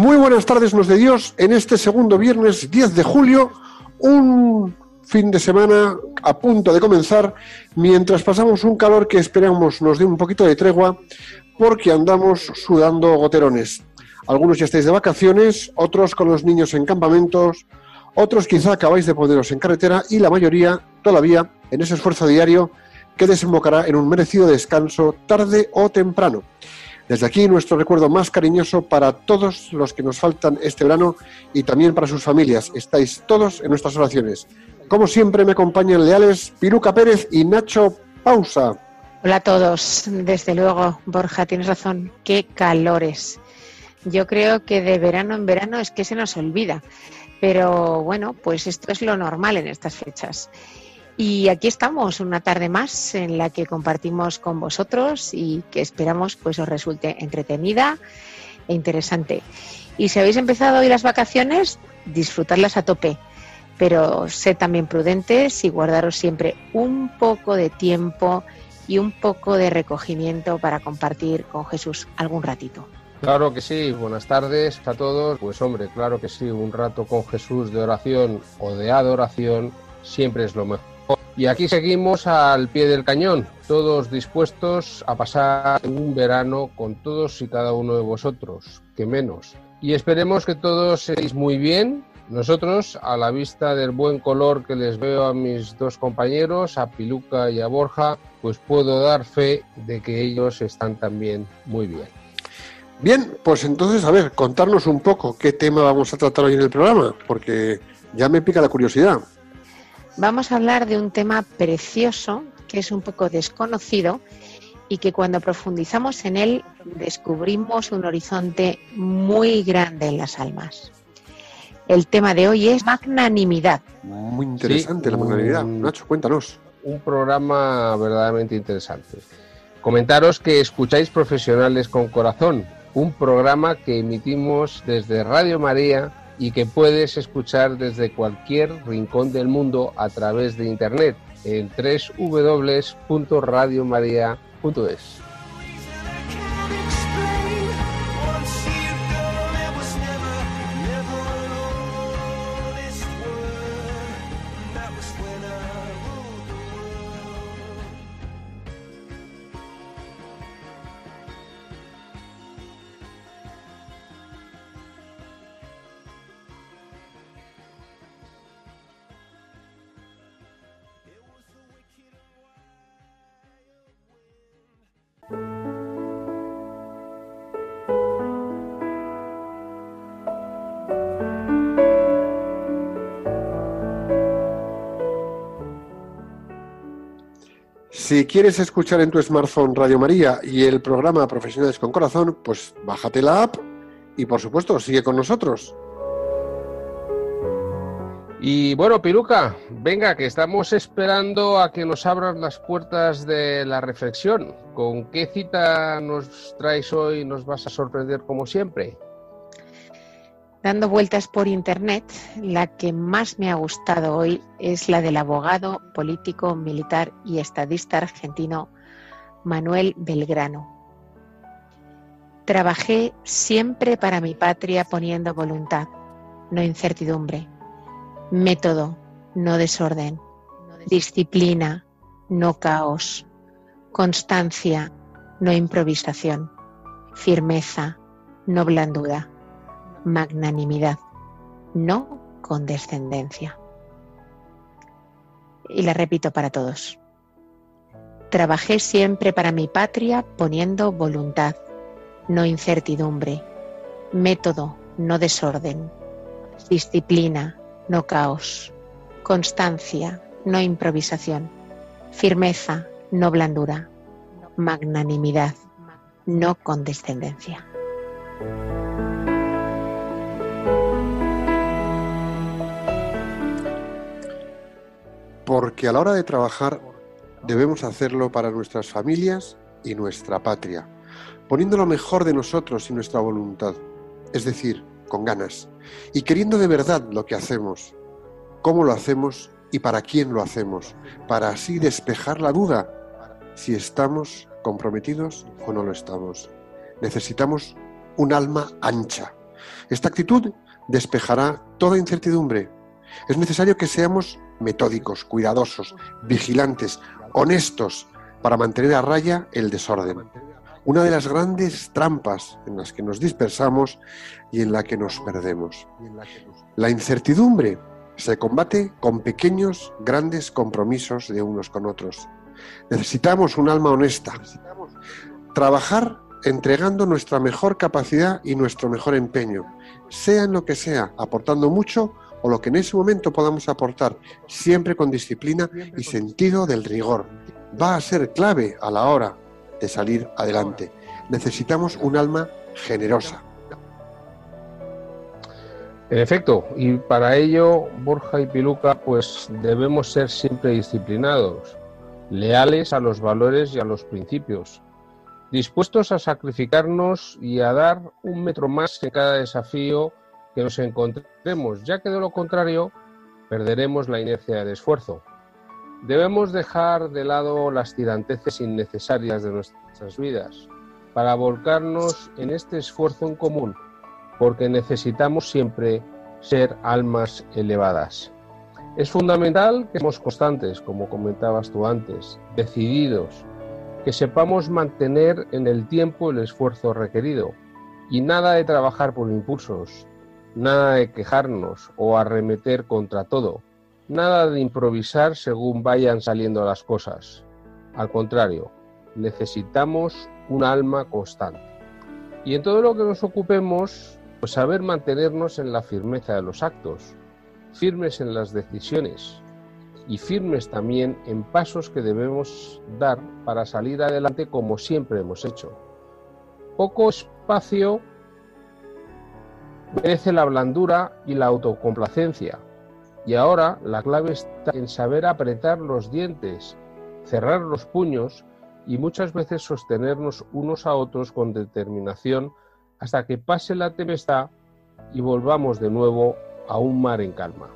Muy buenas tardes, nos de Dios, en este segundo viernes 10 de julio, un fin de semana a punto de comenzar, mientras pasamos un calor que esperamos nos dé un poquito de tregua, porque andamos sudando goterones. Algunos ya estáis de vacaciones, otros con los niños en campamentos, otros quizá acabáis de poneros en carretera y la mayoría todavía en ese esfuerzo diario que desembocará en un merecido descanso tarde o temprano. Desde aquí nuestro recuerdo más cariñoso para todos los que nos faltan este verano y también para sus familias. Estáis todos en nuestras oraciones. Como siempre me acompañan leales Piruca Pérez y Nacho Pausa. Hola a todos, desde luego, Borja, tienes razón, qué calores. Yo creo que de verano en verano es que se nos olvida, pero bueno, pues esto es lo normal en estas fechas. Y aquí estamos una tarde más en la que compartimos con vosotros y que esperamos pues os resulte entretenida e interesante. Y si habéis empezado hoy las vacaciones, disfrutarlas a tope, pero sed también prudentes y guardaros siempre un poco de tiempo y un poco de recogimiento para compartir con Jesús algún ratito. Claro que sí, buenas tardes a todos. Pues hombre, claro que sí, un rato con Jesús de oración o de adoración siempre es lo mejor. Y aquí seguimos al pie del cañón, todos dispuestos a pasar un verano con todos y cada uno de vosotros, que menos. Y esperemos que todos estéis muy bien. Nosotros, a la vista del buen color que les veo a mis dos compañeros, a Piluca y a Borja, pues puedo dar fe de que ellos están también muy bien. Bien, pues entonces, a ver, contarnos un poco qué tema vamos a tratar hoy en el programa, porque ya me pica la curiosidad. Vamos a hablar de un tema precioso que es un poco desconocido y que cuando profundizamos en él descubrimos un horizonte muy grande en las almas. El tema de hoy es magnanimidad. Muy interesante Sí, la magnanimidad. un- Nacho, cuéntanos. un programa verdaderamente interesante. Comentaros que escucháis Profesionales con Corazón, un programa que emitimos desde Radio María y que puedes escuchar desde cualquier rincón del mundo a través de internet en www.radiomaria.es. Si quieres escuchar en tu smartphone Radio María y el programa Profesionales con Corazón, pues bájate la app y por supuesto sigue con nosotros. Y bueno, Piruca, venga, que estamos esperando a que nos abran las puertas de la reflexión. ¿Con qué cita nos traes hoy? ¿Nos vas a sorprender como siempre? Dando vueltas por internet, la que más me ha gustado hoy es la del abogado, político, militar y estadista argentino Manuel Belgrano. Trabajé siempre para mi patria poniendo voluntad, no incertidumbre, método, no desorden, disciplina, no caos, constancia, no improvisación, firmeza, no blandura magnanimidad, no condescendencia. Y la repito para todos. Trabajé siempre para mi patria poniendo voluntad, no incertidumbre, método, no desorden, disciplina, no caos, constancia, no improvisación, Firmeza, no blandura. Magnanimidad, no condescendencia. Porque a la hora de trabajar debemos hacerlo para nuestras familias y nuestra patria, poniendo lo mejor de nosotros y nuestra voluntad, es decir, con ganas, y queriendo de verdad lo que hacemos, cómo lo hacemos y para quién lo hacemos, para así despejar la duda si estamos comprometidos o no lo estamos. Necesitamos un alma ancha. Esta actitud despejará toda incertidumbre. Es necesario que seamos metódicos, cuidadosos, vigilantes, honestos, para mantener a raya el desorden. Una de las grandes trampas en las que nos dispersamos y en la que nos perdemos. La incertidumbre se combate con pequeños, grandes compromisos de unos con otros. Necesitamos un alma honesta. Trabajar entregando nuestra mejor capacidad y nuestro mejor empeño, sea en lo que sea, aportando mucho o lo que en ese momento podamos aportar, siempre con disciplina y sentido del rigor. Va a ser clave a la hora de salir adelante. Necesitamos un alma generosa. En efecto, y para ello, Borja y Piluca, pues debemos ser siempre disciplinados, leales a los valores y a los principios, dispuestos a sacrificarnos y a dar un metro más en cada desafío que nos encontremos, ya que de lo contrario perderemos la inercia del esfuerzo. Debemos dejar de lado las tiranteces innecesarias de nuestras vidas para volcarnos en este esfuerzo en común, porque necesitamos siempre ser almas elevadas. Es fundamental que seamos constantes, como comentabas tú antes, decididos, que sepamos mantener en el tiempo el esfuerzo requerido y nada de trabajar por impulsos, nada de quejarnos o arremeter contra todo, nada de improvisar según vayan saliendo las cosas. Al contrario, necesitamos un alma constante. Y en todo lo que nos ocupemos, pues saber mantenernos en la firmeza de los actos, firmes en las decisiones y firmes también en pasos que debemos dar para salir adelante como siempre hemos hecho. Poco espacio merece la blandura y la autocomplacencia. Y ahora la clave está en saber apretar los dientes, cerrar los puños y muchas veces sostenernos unos a otros con determinación hasta que pase la tempestad y volvamos de nuevo a un mar en calma.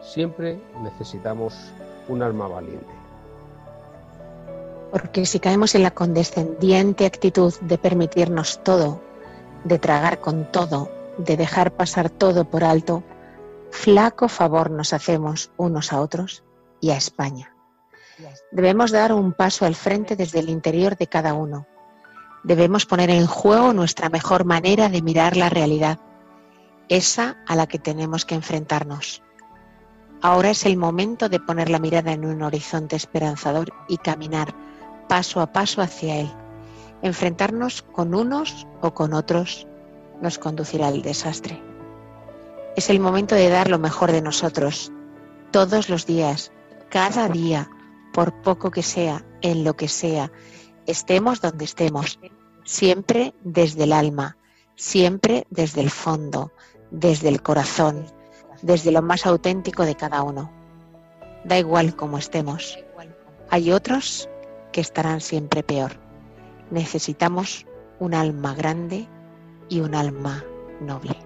Siempre necesitamos un alma valiente. Porque si caemos en la condescendiente actitud de permitirnos todo, de tragar con todo, de dejar pasar todo por alto, flaco favor nos hacemos unos a otros y a España. Debemos dar un paso al frente desde el interior de cada uno. Debemos poner en juego nuestra mejor manera de mirar la realidad, esa a la que tenemos que enfrentarnos. Ahora es el momento de poner la mirada en un horizonte esperanzador y caminar paso a paso hacia él. Enfrentarnos con unos o con otros nos conducirá al desastre. Es el momento de dar lo mejor de nosotros, todos los días, cada día, por poco que sea, en lo que sea, estemos donde estemos, siempre desde el alma, siempre desde el fondo, desde el corazón, desde lo más auténtico de cada uno. Da igual cómo estemos. Hay otros que estarán siempre peor. Necesitamos un alma grande y un alma noble.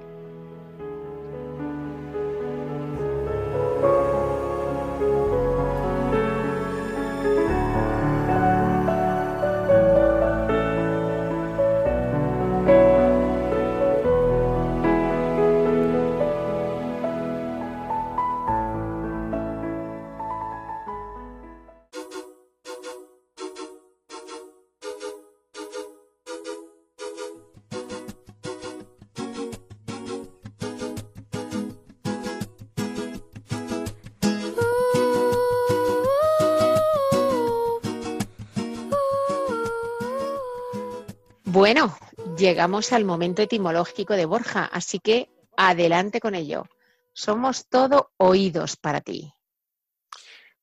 Llegamos al momento etimológico de Borja, así que adelante con ello. Somos todo oídos para ti.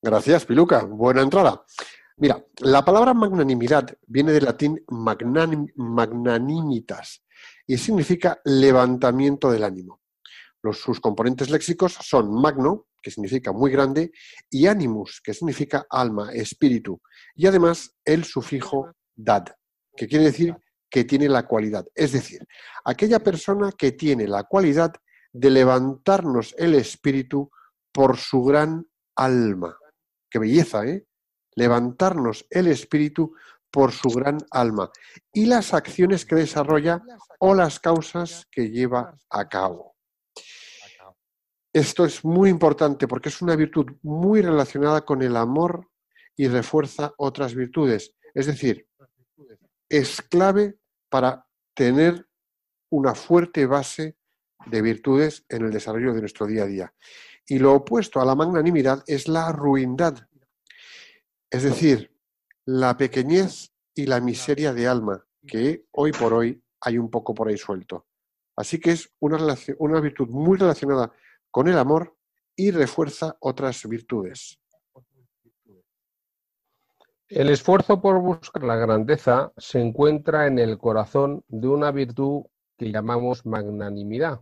Gracias, Piluca. Buena entrada. Mira, la palabra magnanimidad viene del latín magnanimitas y significa levantamiento del ánimo. Los, sus componentes léxicos son magno, que significa muy grande, y animus, que significa alma, espíritu, y además el sufijo dad, que quiere decir que tiene la cualidad. Es decir, aquella persona que tiene la cualidad de levantarnos el espíritu por su gran alma. Qué belleza, ¿eh? Levantarnos el espíritu por su gran alma y las acciones que desarrolla o las causas que lleva a cabo. Esto es muy importante porque es una virtud muy relacionada con el amor y refuerza otras virtudes. Es decir, es clave para tener una fuerte base de virtudes en el desarrollo de nuestro día a día. Y lo opuesto a la magnanimidad es la ruindad, es decir, la pequeñez y la miseria de alma, que hoy por hoy hay un poco por ahí suelto. Así que es una, una virtud muy relacionada con el amor y refuerza otras virtudes. El esfuerzo por buscar la grandeza se encuentra en el corazón de una virtud que llamamos magnanimidad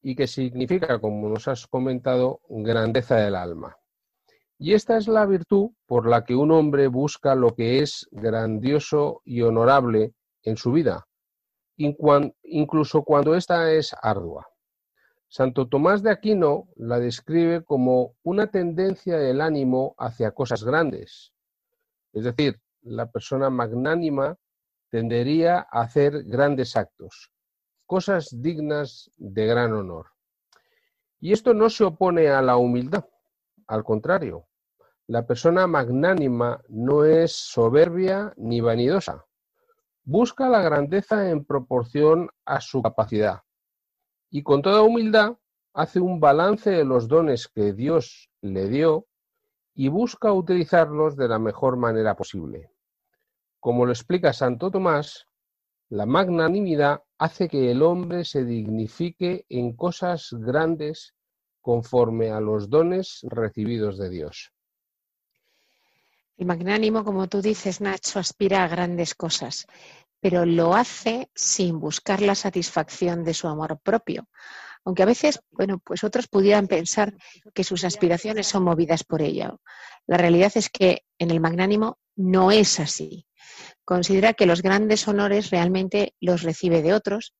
y que significa, como nos has comentado, grandeza del alma. Y esta es la virtud por la que un hombre busca lo que es grandioso y honorable en su vida, incluso cuando ésta es ardua. Santo Tomás de Aquino la describe como una tendencia del ánimo hacia cosas grandes. Es decir, la persona magnánima tendería a hacer grandes actos, cosas dignas de gran honor. Y esto no se opone a la humildad, al contrario, la persona magnánima no es soberbia ni vanidosa. Busca la grandeza en proporción a su capacidad y con toda humildad hace un balance de los dones que Dios le dio y busca utilizarlos de la mejor manera posible. Como lo explica Santo Tomás, la magnanimidad hace que el hombre se dignifique en cosas grandes conforme a los dones recibidos de Dios. El magnánimo, como tú dices, Nacho, aspira a grandes cosas pero lo hace sin buscar la satisfacción de su amor propio. Aunque a veces, bueno, pues otros pudieran pensar que sus aspiraciones son movidas por ello. La realidad es que en el magnánimo no es así. Considera que los grandes honores realmente los recibe de otros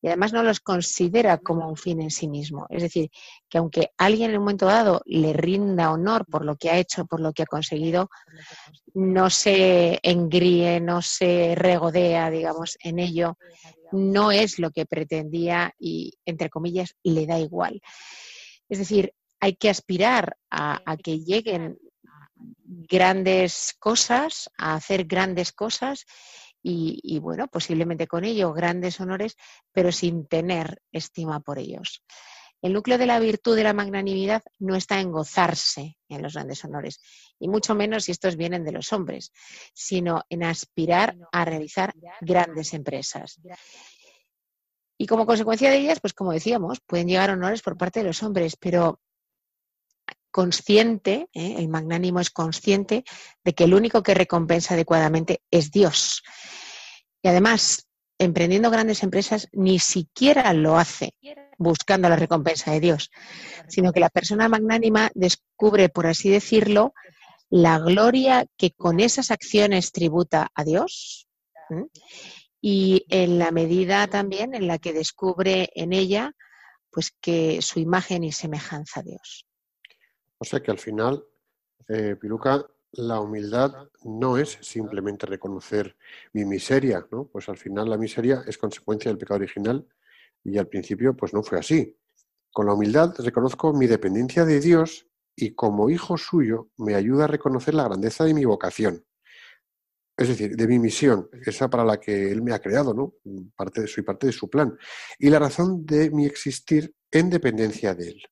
y además no los considera como un fin en sí mismo. Es decir, que aunque alguien en un momento dado le rinda honor por lo que ha hecho, por lo que ha conseguido, no se engríe, no se regodea, digamos, en ello, no es lo que pretendía y, entre comillas, le da igual. Es decir, hay que aspirar a, a que lleguen grandes cosas, a hacer grandes cosas y, bueno, posiblemente con ello grandes honores, pero sin tener estima por ellos. El núcleo de la virtud de la magnanimidad no está en gozarse en los grandes honores, y mucho menos si estos vienen de los hombres, sino en aspirar a realizar grandes empresas. Y como consecuencia de ellas, pues como decíamos, pueden llegar honores por parte de los hombres, pero consciente, ¿eh? el magnánimo es consciente de que el único que recompensa adecuadamente es Dios. Y además, emprendiendo grandes empresas, ni siquiera lo hace buscando la recompensa de Dios, sino que la persona magnánima descubre, por así decirlo, la gloria que con esas acciones tributa a Dios y en la medida también en la que descubre en ella pues que su imagen y semejanza a Dios. O sea que al final, eh, Piruca, la humildad no es simplemente reconocer mi miseria, ¿no? Pues al final la miseria es consecuencia del pecado original y al principio pues no fue así. Con la humildad reconozco mi dependencia de Dios y como hijo suyo me ayuda a reconocer la grandeza de mi vocación. Es decir, de mi misión, esa para la que Él me ha creado, ¿no? Soy parte de su plan. Y la razón de mi existir en dependencia de Él.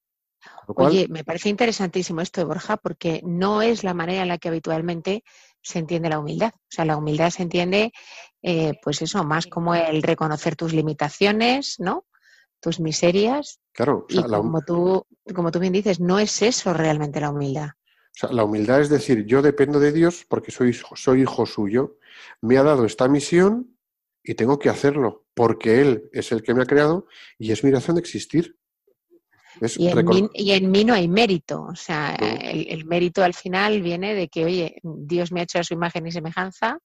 Oye, me parece interesantísimo esto de Borja porque no es la manera en la que habitualmente se entiende la humildad. O sea, la humildad se entiende, eh, pues eso, más como el reconocer tus limitaciones, ¿no? Tus miserias. Claro. y como, tú, como tú bien dices, no es eso realmente la humildad. sea, la humildad es decir, yo dependo de Dios porque soy, soy hijo suyo, me ha dado esta misión y tengo que hacerlo porque Él es el que me ha creado y es mi razón de existir. Y, en mí, no hay mérito, o sea, el, mérito al final viene de que, oye, Dios me ha hecho a su imagen y semejanza,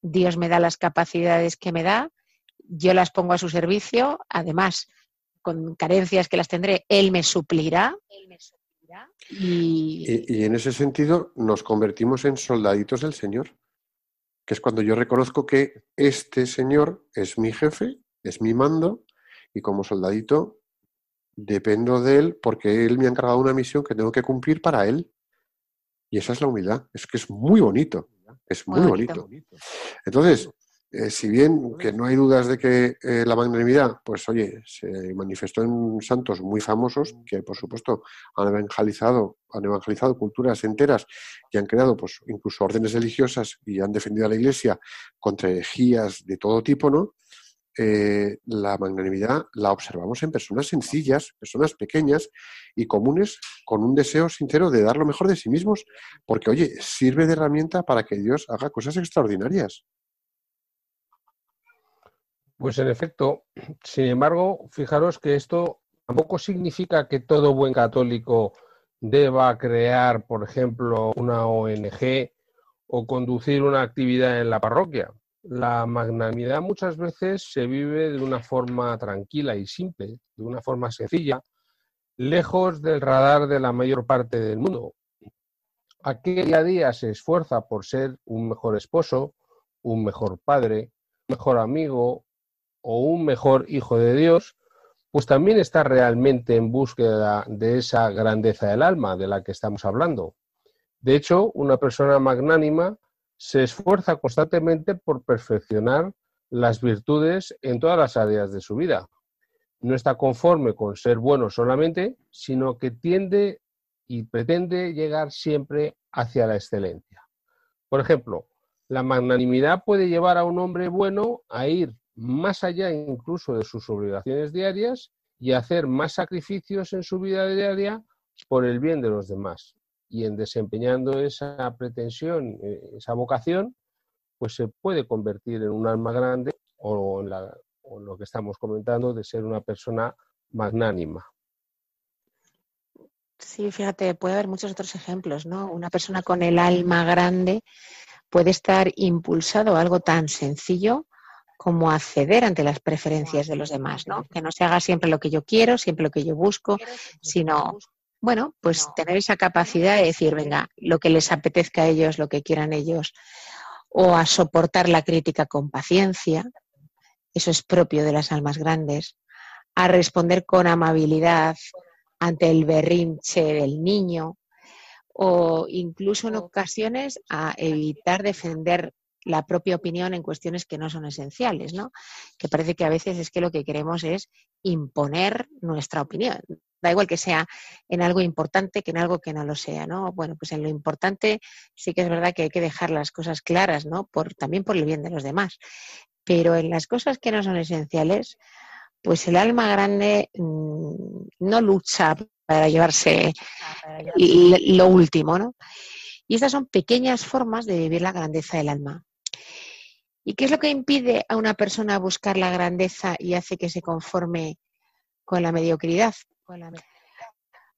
Dios me da las capacidades que me da, yo las pongo a su servicio, además, con carencias que las tendré, Él me suplirá. Y... en ese sentido nos convertimos en soldaditos del Señor, que es cuando yo reconozco que este Señor es mi jefe, es mi mando, y como soldadito dependo de Él porque Él me ha encargado una misión que tengo que cumplir para Él. Y esa es la humildad, es que es muy bonito, es muy, bonito. Entonces, eh, si bien que no hay dudas de que eh, la magnanimidad, pues oye, se manifestó en santos muy famosos que por supuesto han evangelizado, han evangelizado culturas enteras y han creado pues incluso órdenes religiosas y han defendido a la Iglesia contra herejías de todo tipo, ¿no? Eh, la magnanimidad la observamos en personas sencillas, personas pequeñas y comunes con un deseo sincero de dar lo mejor de sí mismos, porque oye, sirve de herramienta para que Dios haga cosas extraordinarias. Pues en efecto, sin embargo, fijaros que esto tampoco significa que todo buen católico deba crear, por ejemplo, una ONG o conducir una actividad en la parroquia. La magnanimidad muchas veces se vive de una forma tranquila y simple, de una forma sencilla, lejos del radar de la mayor parte del mundo. Aquel día se esfuerza por ser un mejor esposo, un mejor padre, un mejor amigo, o un mejor hijo de Dios, pues también está realmente en búsqueda de esa grandeza del alma de la que estamos hablando. De hecho, una persona magnánima se esfuerza constantemente por perfeccionar las virtudes en todas las áreas de su vida. No está conforme con ser bueno solamente, sino que tiende y pretende llegar siempre hacia la excelencia. Por ejemplo, la magnanimidad puede llevar a un hombre bueno a ir más allá incluso de sus obligaciones diarias y hacer más sacrificios en su vida diaria por el bien de los demás. Y en desempeñando esa pretensión, eh, esa vocación, pues se puede convertir en un alma grande o en, lo que estamos comentando de ser una persona magnánima. Sí, fíjate, puede haber muchos otros ejemplos, ¿no? Una persona con el alma grande puede estar impulsado a algo tan sencillo como acceder ante las preferencias de los demás, ¿no? Que no se haga siempre lo que yo quiero, siempre lo que yo busco, sino, bueno, pues tener esa capacidad de decir, venga, lo que les apetezca a ellos, lo que quieran ellos, o a soportar la crítica con paciencia, eso es propio de las almas grandes, a responder con amabilidad ante el berrinche del niño, o incluso en ocasiones a evitar defender la propia opinión en cuestiones que no son esenciales, ¿no? Que parece que a veces es que lo que queremos es imponer nuestra opinión. Da igual que sea en algo importante que en algo que no lo sea, ¿no? Bueno, pues en lo importante sí que es verdad que hay que dejar las cosas claras, ¿no? Por, también por el bien de los demás. Pero en las cosas que no son esenciales, pues el alma grande mm, no lucha para llevarse lo último, ¿no? Y estas son pequeñas formas de vivir la grandeza del alma. ¿Y qué es lo que impide a una persona buscar la grandeza y hace que se conforme con la mediocridad?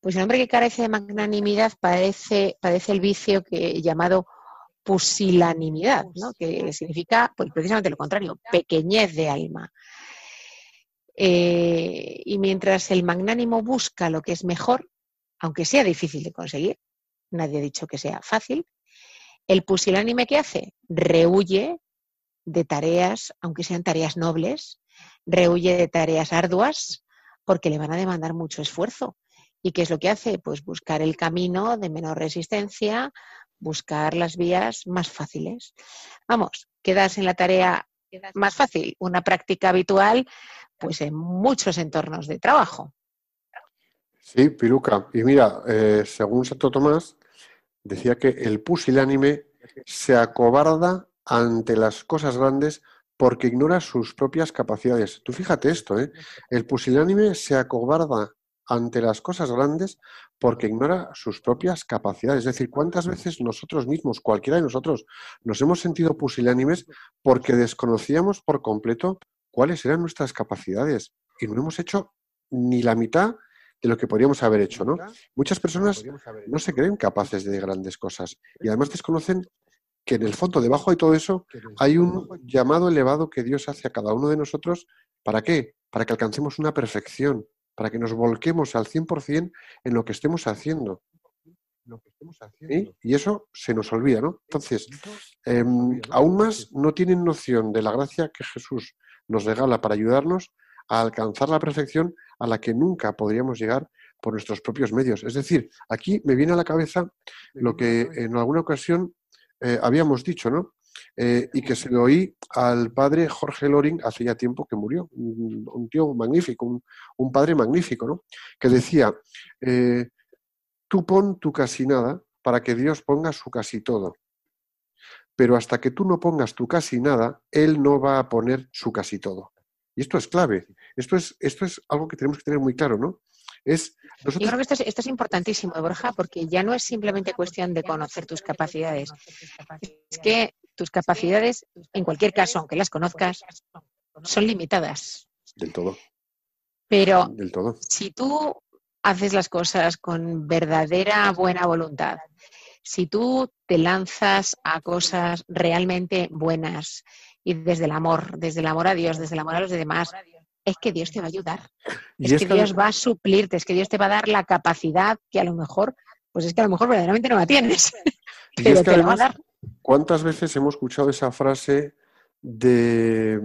Pues el hombre que carece de magnanimidad padece, padece el vicio que, llamado pusilanimidad, ¿no? que significa pues, precisamente lo contrario, pequeñez de alma. Eh, y mientras el magnánimo busca lo que es mejor, aunque sea difícil de conseguir, nadie ha dicho que sea fácil, el pusilánime que hace rehuye de tareas, aunque sean tareas nobles, rehuye de tareas arduas porque le van a demandar mucho esfuerzo. ¿Y qué es lo que hace? Pues buscar el camino de menor resistencia, buscar las vías más fáciles. Vamos, quedas en la tarea más fácil, una práctica habitual, pues en muchos entornos de trabajo. Sí, Piruca. Y mira, eh, según Santo Tomás, decía que el pusilánime se acobarda ante las cosas grandes porque ignora sus propias capacidades. Tú fíjate esto, ¿eh? El pusilánime se acobarda ante las cosas grandes porque ignora sus propias capacidades. Es decir, ¿cuántas veces nosotros mismos, cualquiera de nosotros, nos hemos sentido pusilánimes porque desconocíamos por completo cuáles eran nuestras capacidades y no hemos hecho ni la mitad de lo que podríamos haber hecho, ¿no? Muchas personas no se creen capaces de grandes cosas y además desconocen que en el fondo, debajo de todo eso, hay un llamado elevado que Dios hace a cada uno de nosotros. ¿Para qué? Para que alcancemos una perfección, para que nos volquemos al 100% en lo que estemos haciendo. Y eso se nos olvida, ¿no? Entonces, em, aún más no tienen noción de la gracia que Jesús nos regala para ayudarnos a alcanzar la perfección a la que nunca podríamos llegar por nuestros propios medios. Es decir, aquí me viene a la cabeza lo que en alguna ocasión eh, habíamos dicho, ¿no? Eh, y que se lo oí al padre Jorge Loring hace ya tiempo que murió, un, tío magnífico, un, padre magnífico, ¿no? Que decía, eh, tú pon tu casi nada para que Dios ponga su casi todo. Pero hasta que tú no pongas tu casi nada, Él no va a poner su casi todo. Y esto es clave. Esto es, esto es algo que tenemos que tener muy claro, ¿no? Es, Yo creo que esto es, esto es importantísimo, Borja, porque ya no es simplemente cuestión de conocer tus capacidades. Es que tus capacidades, en cualquier caso, aunque las conozcas, son limitadas. Del todo. Pero Del todo. si tú haces las cosas con verdadera buena voluntad, si tú te lanzas a cosas realmente buenas y desde el amor, desde el amor a Dios, desde el amor a los demás, es que Dios te va a ayudar. Es, que Dios va a suplirte, es que Dios te va a dar la capacidad que a lo mejor, pues es que a lo mejor verdaderamente no la tienes. Pero te va a dar. ¿Cuántas veces hemos escuchado esa frase de.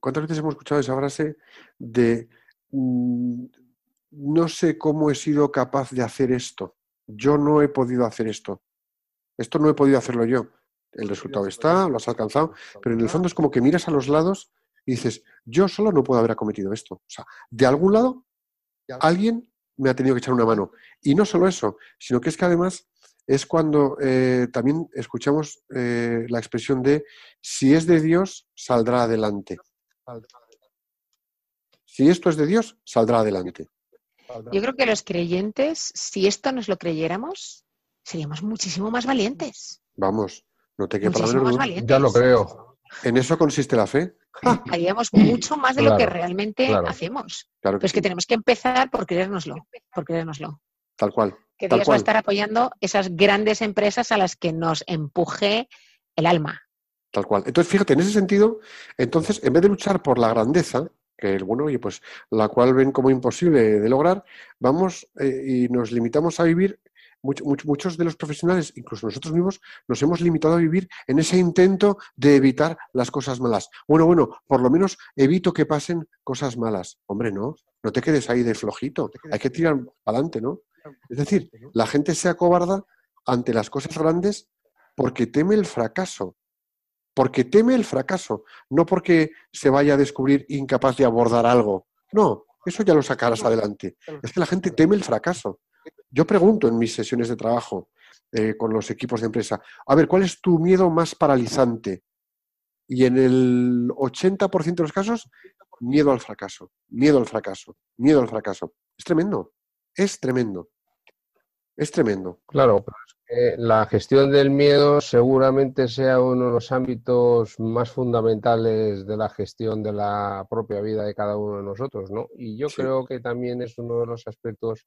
¿Cuántas veces hemos escuchado esa frase de. Mm, no sé cómo he sido capaz de hacer esto. Yo no he podido hacer esto. Esto no he podido hacerlo yo. El resultado está, lo has alcanzado, pero en el fondo es como que miras a los lados y dices, yo solo no puedo haber acometido esto. O sea, de algún lado alguien me ha tenido que echar una mano. Y no solo eso, sino que es que además es cuando eh, también escuchamos eh, la expresión de si es de Dios, saldrá adelante. Si esto es de Dios, saldrá adelante. Yo creo que los creyentes, si esto nos lo creyéramos, seríamos muchísimo más valientes. Vamos, no te quepa la Ya lo creo. En eso consiste la fe. Haríamos mucho más de lo que realmente hacemos. Claro Pero es que tenemos que empezar por creérnoslo, por creérnoslo. Tal cual. Que Dios va a estar apoyando esas grandes empresas a las que nos empuje el alma. Tal cual. Entonces, fíjate, en ese sentido, entonces, en vez de luchar por la grandeza, que bueno, oye, pues la cual ven como imposible de lograr, vamos eh, y nos limitamos a vivir muchos de los profesionales, incluso nosotros mismos, nos hemos limitado a vivir en ese intento de evitar las cosas malas. Bueno, bueno, por lo menos evito que pasen cosas malas. Hombre, no, no te quedes ahí de flojito, hay que tirar adelante, ¿no? Es decir, la gente se acobarda ante las cosas grandes porque teme el fracaso. Porque teme el fracaso, no porque se vaya a descubrir incapaz de abordar algo. No, eso ya lo sacarás adelante. Es que la gente teme el fracaso. Yo pregunto en mis sesiones de trabajo eh, con los equipos de empresa, a ver, ¿cuál es tu miedo más paralizante? Y en el 80% de los casos, miedo al fracaso, miedo al fracaso, miedo al fracaso. Es tremendo, es tremendo, es tremendo. Claro, pero es que la gestión del miedo seguramente sea uno de los ámbitos más fundamentales de la gestión de la propia vida de cada uno de nosotros, ¿no? Y yo creo que también es uno de los aspectos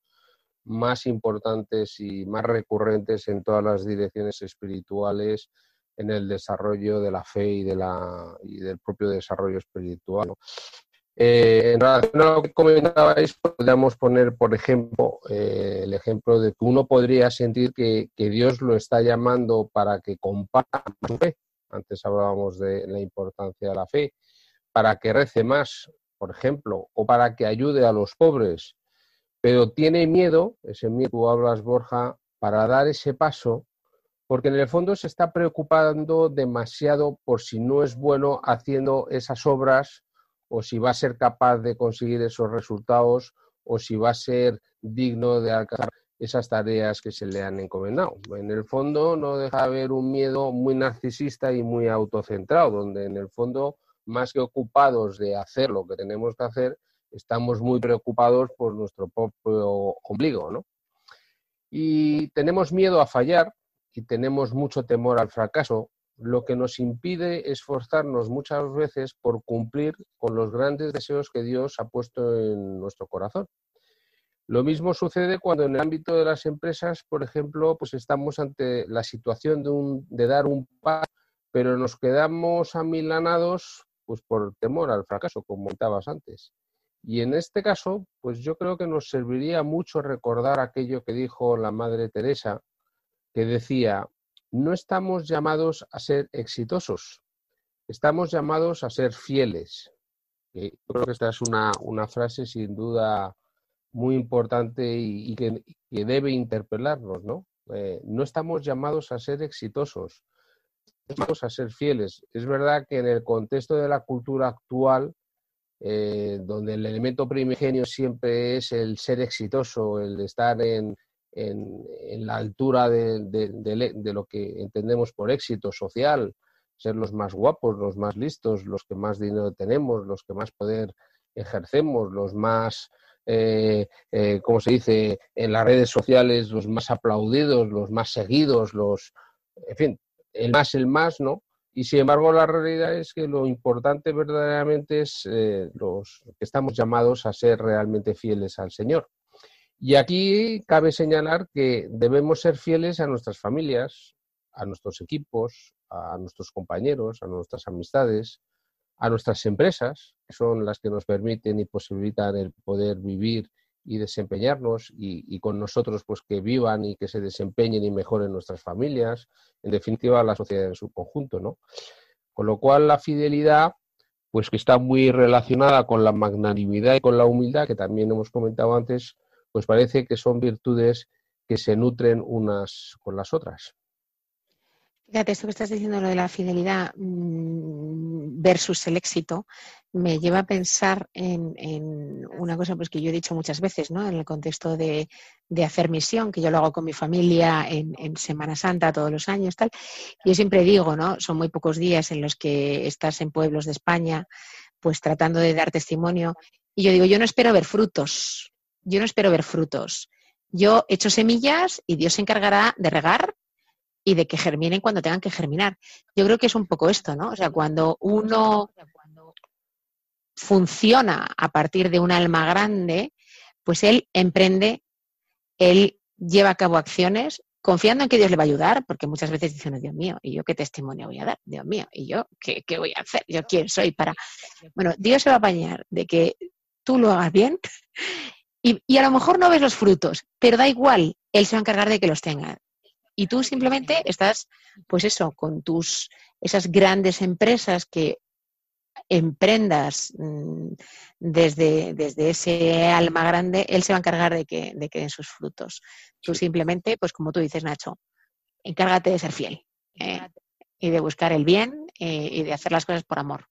más importantes y más recurrentes en todas las direcciones espirituales en el desarrollo de la fe y, de la, y del propio desarrollo espiritual. Eh, en relación a lo que comentabais, podríamos poner, por ejemplo, eh, el ejemplo de que uno podría sentir que, que, Dios lo está llamando para que comparta su fe. Antes hablábamos de la importancia de la fe, para que rece más, por ejemplo, o para que ayude a los pobres pero tiene miedo, ese miedo tú hablas, Borja, para dar ese paso, porque en el fondo se está preocupando demasiado por si no es bueno haciendo esas obras o si va a ser capaz de conseguir esos resultados o si va a ser digno de alcanzar esas tareas que se le han encomendado. En el fondo no deja de haber un miedo muy narcisista y muy autocentrado, donde en el fondo, más que ocupados de hacer lo que tenemos que hacer, estamos muy preocupados por nuestro propio ombligo, ¿no? Y tenemos miedo a fallar y tenemos mucho temor al fracaso, lo que nos impide esforzarnos muchas veces por cumplir con los grandes deseos que Dios ha puesto en nuestro corazón. Lo mismo sucede cuando en el ámbito de las empresas, por ejemplo, pues estamos ante la situación de, de dar un paso, pero nos quedamos amilanados pues por temor al fracaso, como comentabas antes. Y en este caso, pues yo creo que nos serviría mucho recordar aquello que dijo la Madre Teresa, que decía, no estamos llamados a ser exitosos, estamos llamados a ser fieles. yo creo que esta es una, una frase sin duda muy importante y, que, debe interpelarnos, ¿no? Eh, no estamos llamados a ser exitosos, estamos a ser fieles. Es verdad que en el contexto de la cultura actual, eh, donde el elemento primigenio siempre es el ser exitoso, el estar en, la altura de, de, lo que entendemos por éxito social, ser los más guapos, los más listos, los que más dinero tenemos, los que más poder ejercemos, los más eh, eh, como se dice, en las redes sociales, los más aplaudidos, los más seguidos, los, en fin, el más, el más, ¿no? Y sin embargo, la realidad es que lo importante verdaderamente es eh, los que estamos llamados a ser realmente fieles al Señor. Y aquí cabe señalar que debemos ser fieles a nuestras familias, a nuestros equipos, a nuestros compañeros, a nuestras amistades, a nuestras empresas, que son las que nos permiten y posibilitan el poder vivir y desempeñarnos y, con nosotros pues que vivan y que se desempeñen y mejoren nuestras familias, en definitiva la sociedad en su conjunto, ¿no? Con lo cual la fidelidad pues que está muy relacionada con la magnanimidad y con la humildad que también hemos comentado antes, pues parece que son virtudes que se nutren unas con las otras. Fíjate, esto que estás diciendo, lo de la fidelidad mm, versus el éxito, me lleva a pensar en, una cosa pues, que yo he dicho muchas veces, ¿no? En el contexto de, hacer misión, que yo lo hago con mi familia en, Semana Santa todos los años, tal. Yo siempre digo, ¿no? Son muy pocos días en los que estás en pueblos de España, pues tratando de dar testimonio. Y yo digo, yo no espero ver frutos, yo no espero ver frutos. Yo echo semillas y Dios se encargará de regar y de que germinen cuando tengan que germinar. Yo creo que es un poco esto, ¿no? O sea, cuando uno funciona a partir de un alma grande, pues él emprende, él lleva a cabo acciones confiando en que Dios le va a ayudar, porque muchas veces dicen, Dios mío, ¿y yo qué testimonio voy a dar? Dios mío, ¿y yo qué, qué voy a hacer? ¿Yo quién soy para...? Bueno, Dios se va a apañar de que tú lo hagas bien y, y, a lo mejor no ves los frutos, pero da igual, Él se va a encargar de que los tenga y tú simplemente estás, pues eso, con tus, esas grandes empresas que emprendas mm, desde, desde ese alma grande, él se va a encargar de que, de que den sus frutos. Tú simplemente, pues como tú dices, Nacho, encárgate de ser fiel ¿eh? y de buscar el bien eh, y de hacer las cosas por amor.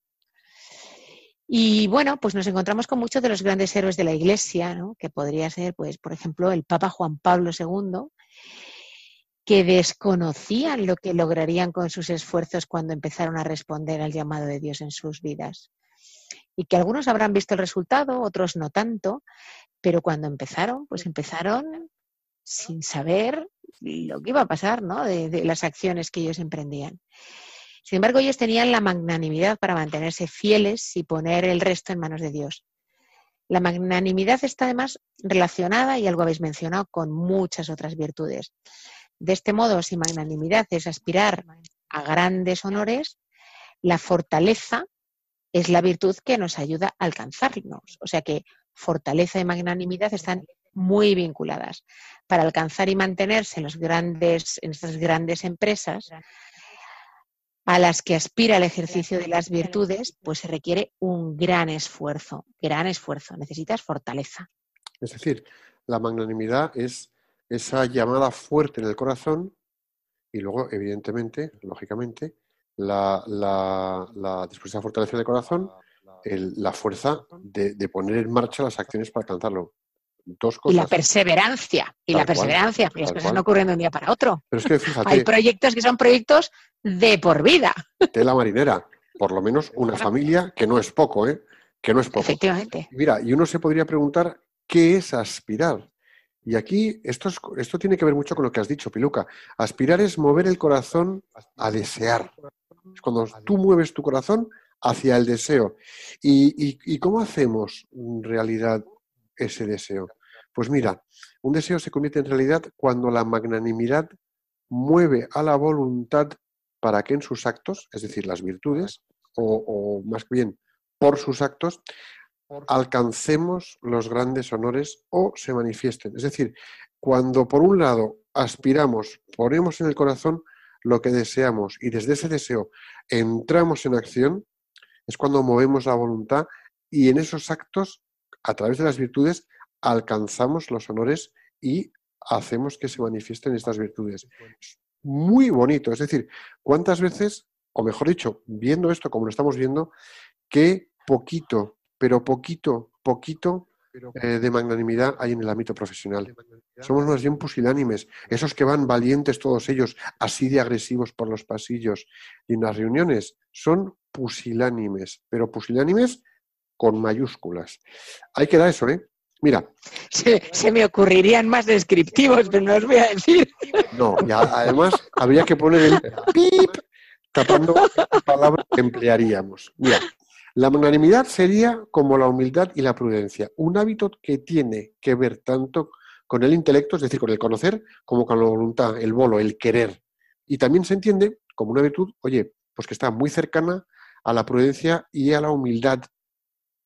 Y bueno, pues nos encontramos con muchos de los grandes héroes de la Iglesia, ¿no? que podría ser, pues, por ejemplo, el Papa Juan Pablo II, que desconocían lo que lograrían con sus esfuerzos cuando empezaron a responder al llamado de Dios en sus vidas. Y que algunos habrán visto el resultado, otros no tanto, pero cuando empezaron, pues empezaron sin saber lo que iba a pasar, ¿no? De, las acciones que ellos emprendían. Sin embargo, ellos tenían la magnanimidad para mantenerse fieles y poner el resto en manos de Dios. La magnanimidad está además relacionada, y algo habéis mencionado, con muchas otras virtudes. De este modo, si magnanimidad es aspirar a grandes honores, la fortaleza es la virtud que nos ayuda a alcanzarnos. O sea que fortaleza y magnanimidad están muy vinculadas. Para alcanzar y mantenerse en, los grandes, en estas grandes empresas a las que aspira el ejercicio de las virtudes, pues se requiere un gran esfuerzo, gran esfuerzo. Necesitas fortaleza. Es decir, la magnanimidad es esa llamada fuerte en el corazón y luego, evidentemente, lógicamente, la, la, después de la fortaleza del corazón, la fuerza de, poner en marcha las acciones para alcanzarlo. Dos cosas. Y la perseverancia, y la perseverancia, porque las cosas no ocurren de un día para otro. Pero es que fíjate. Hay proyectos que son proyectos de por vida. De la marinera. Por lo menos una familia, que no es poco, ¿eh? que no es poco. Efectivamente. Mira, y uno se podría preguntar, ¿qué es aspirar? Y aquí esto, es- esto tiene que ver mucho con lo que has dicho, Piluca. Aspirar es mover el corazón a desear. Es cuando tú mueves tu corazón hacia el deseo. ¿Y, y- y cómo hacemos en realidad ese deseo? Pues mira, un deseo se convierte en realidad cuando la magnanimidad mueve a la voluntad para que en sus actos, es decir, las virtudes, o, o más bien por sus actos, alcancemos los grandes honores o se manifiesten. Es decir, cuando por un lado aspiramos, ponemos en el corazón lo que deseamos y desde ese deseo entramos en acción, es cuando movemos la voluntad y en esos actos, a través de las virtudes, alcanzamos los honores y hacemos que se manifiesten estas virtudes. Es muy bonito, es decir, ¿cuántas veces, o mejor dicho, viendo esto como lo estamos viendo, que poquito, pero poquito, poquito eh, de magnanimidad hay en el ámbito profesional. Somos más bien pusilánimes, esos que van valientes todos ellos, así de agresivos por los pasillos y en las reuniones, son pusilánimes, pero pusilánimes con mayúsculas. Hay que dar eso, ¿eh? Mira, Se, se me ocurrirían más descriptivos, pero no os voy a decir. no, y además habría que poner el pip tapando la palabra que emplearíamos. Mira, la magnanimidad sería como la humildad y la prudencia, un hábito que tiene que ver tanto con el intelecto, es decir, con el conocer, como con la voluntad, el bolo, el querer. Y también se entiende como una virtud, oye, pues que está muy cercana a la prudencia y a la humildad,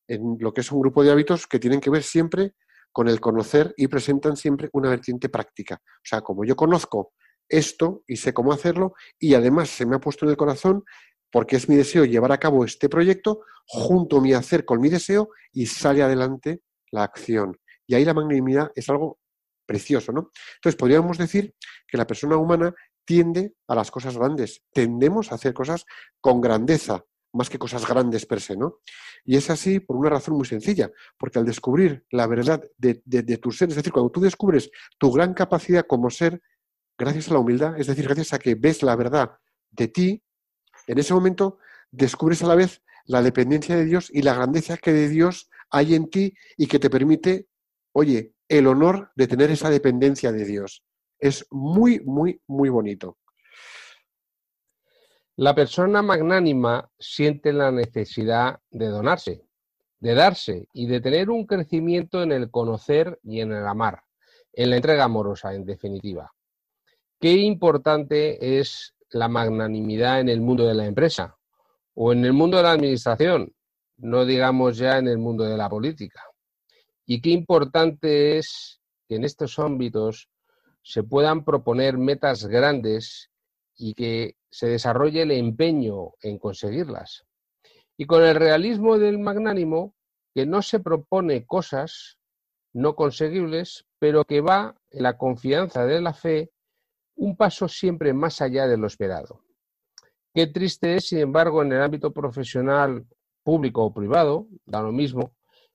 en lo que es un grupo de hábitos que tienen que ver siempre con el conocer y presentan siempre una vertiente práctica. O sea, como yo conozco esto y sé cómo hacerlo y además se me ha puesto en el corazón porque es mi deseo llevar a cabo este proyecto, junto mi hacer con mi deseo y sale adelante la acción. Y ahí la magnanimidad es algo precioso, ¿no? Entonces podríamos decir que la persona humana tiende a las cosas grandes, tendemos a hacer cosas con grandeza, más que cosas grandes per se, ¿no? Y es así por una razón muy sencilla, porque al descubrir la verdad de, de, de tu ser, es decir, cuando tú descubres tu gran capacidad como ser, gracias a la humildad, es decir, gracias a que ves la verdad de ti, en ese momento descubres a la vez la dependencia de Dios y la grandeza que de Dios hay en ti y que te permite, oye, el honor de tener esa dependencia de Dios. Es muy, muy, muy bonito. La persona magnánima siente la necesidad de donarse, de darse y de tener un crecimiento en el conocer y en el amar, en la entrega amorosa, en definitiva. Qué importante es la magnanimidad en el mundo de la empresa o en el mundo de la administración, no digamos ya en el mundo de la política. Y qué importante es que en estos ámbitos se puedan proponer metas grandes y que se desarrolle el empeño en conseguirlas. Y con el realismo del magnánimo, que no se propone cosas no conseguibles, pero que va en la confianza de la fe un paso siempre más allá de lo esperado. Qué triste es, sin embargo, en el ámbito profesional, público o privado, da lo mismo,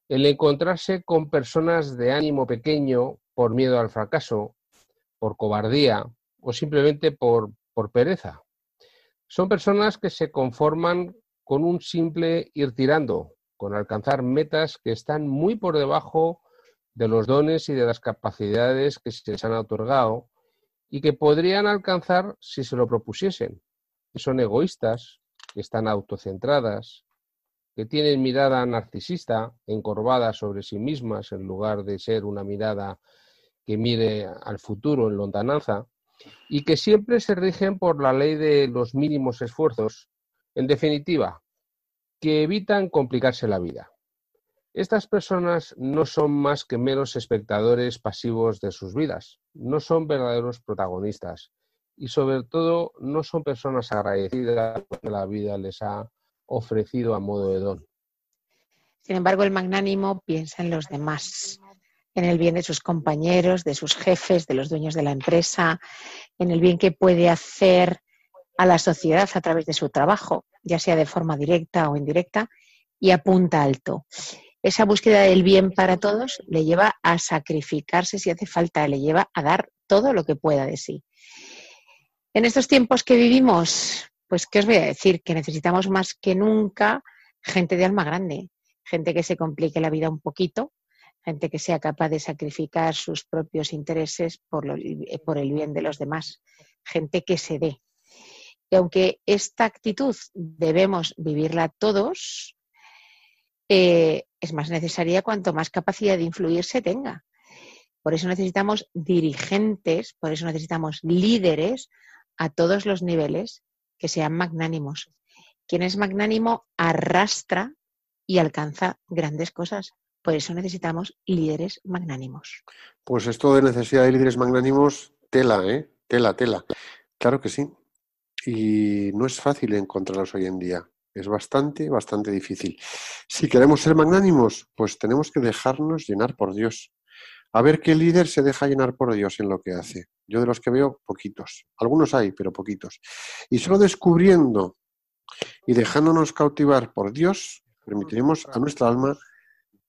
el encontrarse con personas de ánimo pequeño por miedo al fracaso, por cobardía o simplemente por, por pereza. Son personas que se conforman con un simple ir tirando, con alcanzar metas que están muy por debajo de los dones y de las capacidades que se les han otorgado y que podrían alcanzar si se lo propusiesen. Son egoístas, que están autocentradas, que tienen mirada narcisista, encorvada sobre sí mismas en lugar de ser una mirada que mire al futuro en lontananza, y que siempre se rigen por la ley de los mínimos esfuerzos, en definitiva, que evitan complicarse la vida. Estas personas no son más que meros espectadores pasivos de sus vidas, no son verdaderos protagonistas y sobre todo no son personas agradecidas que la vida les ha ofrecido a modo de don. Sin embargo, el magnánimo piensa en los demás, en el bien de sus compañeros, de sus jefes, de los dueños de la empresa, en el bien que puede hacer a la sociedad a través de su trabajo, ya sea de forma directa o indirecta, y apunta alto. Esa búsqueda del bien para todos le lleva a sacrificarse si hace falta, le lleva a dar todo lo que pueda de sí. En estos tiempos que vivimos, pues, ¿qué os voy a decir? Que necesitamos más que nunca gente de alma grande, gente que se complique la vida un poquito, gente que sea capaz de sacrificar sus propios intereses por, por el bien de los demás, gente que se dé. Y aunque esta actitud debemos vivirla todos, eh, es más necesaria cuanto más capacidad de influir se tenga. Por eso necesitamos dirigentes, por eso necesitamos líderes a todos los niveles que sean magnánimos. Quien es magnánimo arrastra y alcanza grandes cosas. Por eso necesitamos líderes magnánimos. Pues esto de necesidad de líderes magnánimos, tela, ¿eh? Tela, tela. Claro que sí. Y no es fácil encontrarlos hoy en día. Es bastante, bastante difícil. Si queremos ser magnánimos, pues tenemos que dejarnos llenar por Dios. A ver qué líder se deja llenar por Dios en lo que hace. Yo de los que veo, poquitos. Algunos hay, pero poquitos. Y solo descubriendo y dejándonos cautivar por Dios, permitiremos a nuestra alma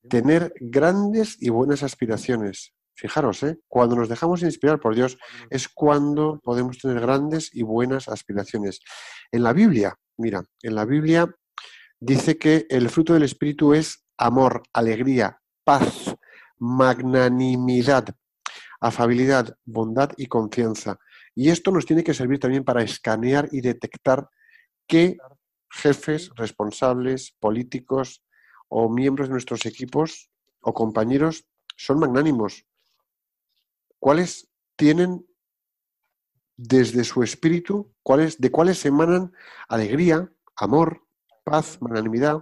tener grandes y buenas aspiraciones. Fijaros, ¿eh? cuando nos dejamos inspirar por Dios es cuando podemos tener grandes y buenas aspiraciones. En la Biblia, mira, en la Biblia dice que el fruto del Espíritu es amor, alegría, paz, magnanimidad, afabilidad, bondad y confianza. Y esto nos tiene que servir también para escanear y detectar qué jefes, responsables, políticos o miembros de nuestros equipos o compañeros son magnánimos. ¿Cuáles tienen desde su espíritu, cuáles, de cuáles emanan alegría, amor, paz, magnanimidad,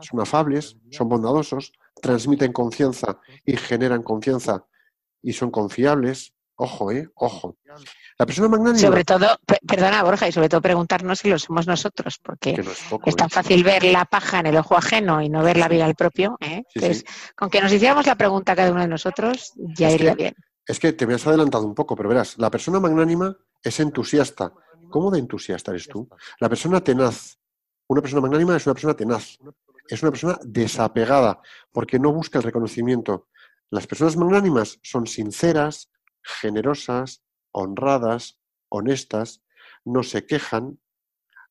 son afables, son bondadosos, transmiten confianza y generan confianza y son confiables. Ojo, ¿eh? Ojo. La persona magnánima. Sobre todo, perdona Borja, y sobre todo preguntarnos si lo somos nosotros, porque es, tan ¿eh? fácil ver la paja en el ojo ajeno y no ver la vida al propio. ¿eh? Entonces, con que nos hiciéramos la pregunta a cada uno de nosotros, ya iría bien. Es que te has adelantado un poco, pero verás, la persona magnánima es entusiasta. ¿Cómo de entusiasta eres tú? La persona tenaz. Una persona magnánima es una persona tenaz es una persona desapegada, porque no busca el reconocimiento. Las personas magnánimas son sinceras, generosas, honradas, honestas, no se quejan,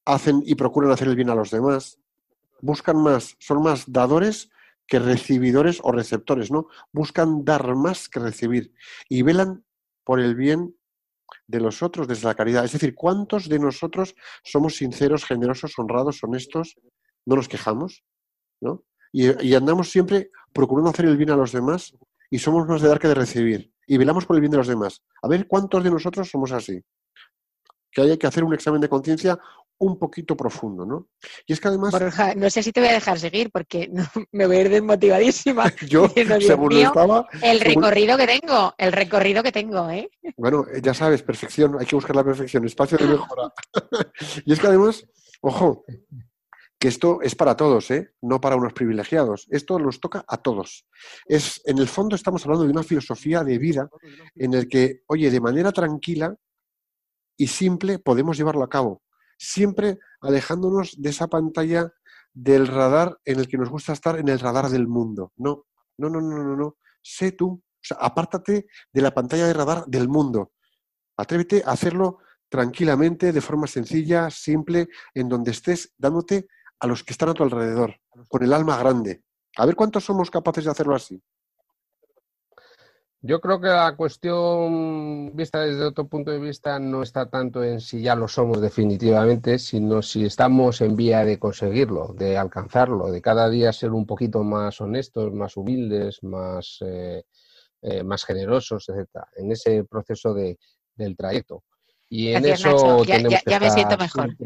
hacen y procuran hacer el bien a los demás, buscan más, son más dadores que recibidores o receptores, ¿no? Buscan dar más que recibir y velan por el bien de los otros desde la caridad. Es decir, ¿cuántos de nosotros somos sinceros, generosos, honrados, honestos? ¿No nos quejamos? Y, andamos siempre procurando hacer el bien a los demás y somos más de dar que de recibir. Y velamos por el bien de los demás. A ver cuántos de nosotros somos así. Que hay que hacer un examen de conciencia un poquito profundo, ¿no? Y es que además... no sé si te voy a dejar seguir porque me voy a ir desmotivadísima. Yo, según estaba... El recorrido que tengo, el recorrido que tengo, ¿eh? Bueno, ya sabes, perfección, hay que buscar la perfección, espacio de mejora. y es que además, ojo, que esto es para todos, ¿eh? no para unos privilegiados. Esto nos toca a todos. Es, en el fondo estamos hablando de una filosofía de vida en el que, oye, de manera tranquila y simple podemos llevarlo a cabo. Siempre alejándonos de esa pantalla del radar en el que nos gusta estar en el radar del mundo. No, no, no, no, no, no. Sé tú, o sea, apártate de la pantalla de radar del mundo. Atrévete a hacerlo tranquilamente, de forma sencilla, simple, en donde estés dándote a los que están a tu alrededor, con el alma grande. A ver cuántos somos capaces de hacerlo así. Yo creo que la cuestión, vista desde otro punto de vista, no está tanto en si ya lo somos definitivamente, sino si estamos en vía de conseguirlo, de alcanzarlo, de cada día ser un poquito más honestos, más humildes, más, eh, eh, más generosos, etc. En ese proceso de, del trayecto. Y en eso ya, ya, me siento mejor.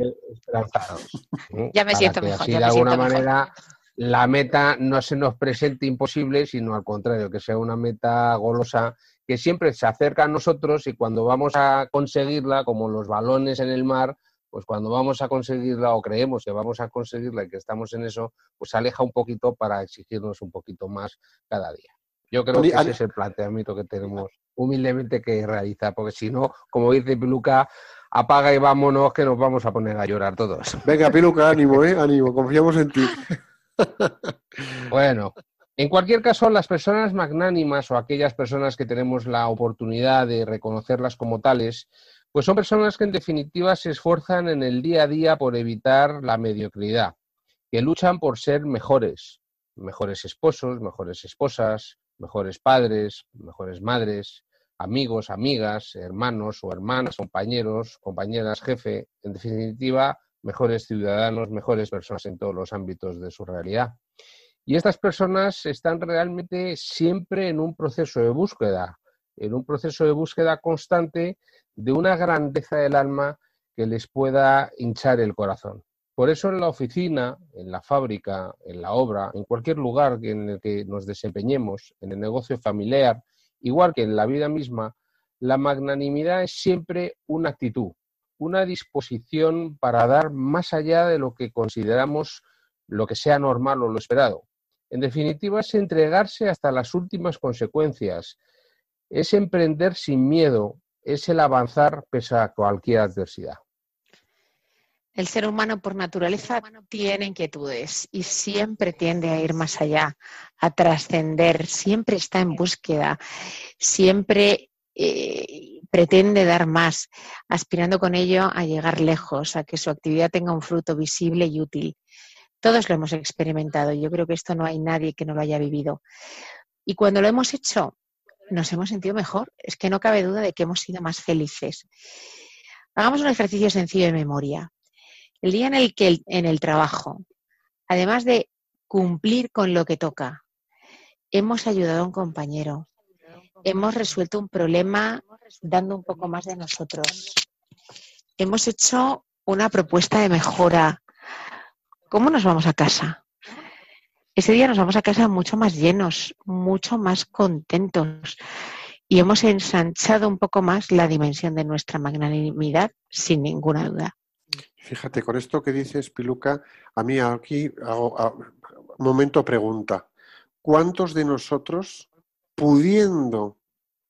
ya me siento mejor. Así de alguna manera la meta no se nos presente imposible, sino al contrario, que sea una meta golosa que siempre se acerca a nosotros y cuando vamos a conseguirla, como los balones en el mar, pues cuando vamos a conseguirla o creemos que vamos a conseguirla y que estamos en eso, pues aleja un poquito para exigirnos un poquito más cada día. Yo creo que ese es el planteamiento que tenemos humildemente que realizar, porque si no, como dice Piluca, apaga y vámonos que nos vamos a poner a llorar todos. Venga, Piluca, ánimo, ¿eh? Ánimo, confiamos en ti. bueno, en cualquier caso, las personas magnánimas o aquellas personas que tenemos la oportunidad de reconocerlas como tales, pues son personas que en definitiva se esfuerzan en el día a día por evitar la mediocridad, que luchan por ser mejores, mejores esposos, mejores esposas, mejores padres, mejores madres, amigos, amigas, hermanos o hermanas, compañeros, compañeras, jefe, en definitiva, mejores ciudadanos, mejores personas en todos los ámbitos de su realidad. Y estas personas están realmente siempre en un proceso de búsqueda, en un proceso de búsqueda constante de una grandeza del alma que les pueda hinchar el corazón. Por eso en la oficina, en la fábrica, en la obra, en cualquier lugar en el que nos desempeñemos, en el negocio familiar, igual que en la vida misma, la magnanimidad es siempre una actitud, una disposición para dar más allá de lo que consideramos lo que sea normal o lo esperado. En definitiva, es entregarse hasta las últimas consecuencias, es emprender sin miedo, es el avanzar pese a cualquier adversidad. El ser humano por naturaleza tiene inquietudes y siempre tiende a ir más allá, a trascender, siempre está en búsqueda, siempre eh, pretende dar más, aspirando con ello a llegar lejos, a que su actividad tenga un fruto visible y útil. Todos lo hemos experimentado, yo creo que esto no hay nadie que no lo haya vivido. Y cuando lo hemos hecho, nos hemos sentido mejor. Es que no cabe duda de que hemos sido más felices. Hagamos un ejercicio sencillo de memoria. El día en el que en el trabajo, además de cumplir con lo que toca, hemos ayudado a un compañero, hemos resuelto un problema dando un poco más de nosotros, hemos hecho una propuesta de mejora. ¿Cómo nos vamos a casa? Ese día nos vamos a casa mucho más llenos, mucho más contentos y hemos ensanchado un poco más la dimensión de nuestra magnanimidad, sin ninguna duda. Fíjate, con esto que dices, Piluca, a mí aquí hago un momento pregunta. ¿Cuántos de nosotros, pudiendo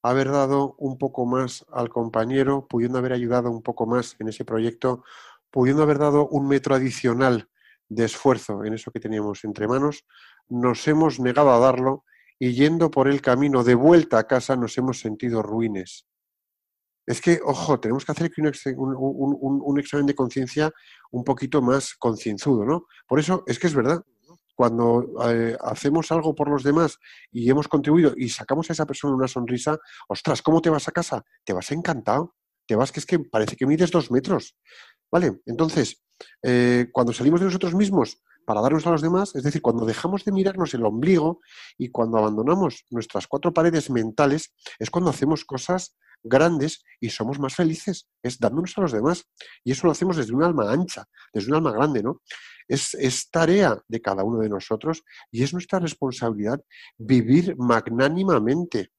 haber dado un poco más al compañero, pudiendo haber ayudado un poco más en ese proyecto, pudiendo haber dado un metro adicional de esfuerzo en eso que teníamos entre manos, nos hemos negado a darlo y yendo por el camino de vuelta a casa nos hemos sentido ruines? Es que, ojo, tenemos que hacer un, examen de conciencia un poquito más concienzudo, ¿no? Por eso es que es verdad. Cuando eh, hacemos algo por los demás y hemos contribuido y sacamos a esa persona una sonrisa, ostras, ¿cómo te vas a casa? Te vas encantado. Te vas que es que parece que mides dos metros. ¿Vale? Entonces, eh, cuando salimos de nosotros mismos para darnos a los demás, es decir, cuando dejamos de mirarnos el ombligo y cuando abandonamos nuestras cuatro paredes mentales, es cuando hacemos cosas grandes y somos más felices, es dándonos a los demás. Y eso lo hacemos desde un alma ancha, desde un alma grande, ¿no? Es, es tarea de cada uno de nosotros y es nuestra responsabilidad vivir magnánimamente.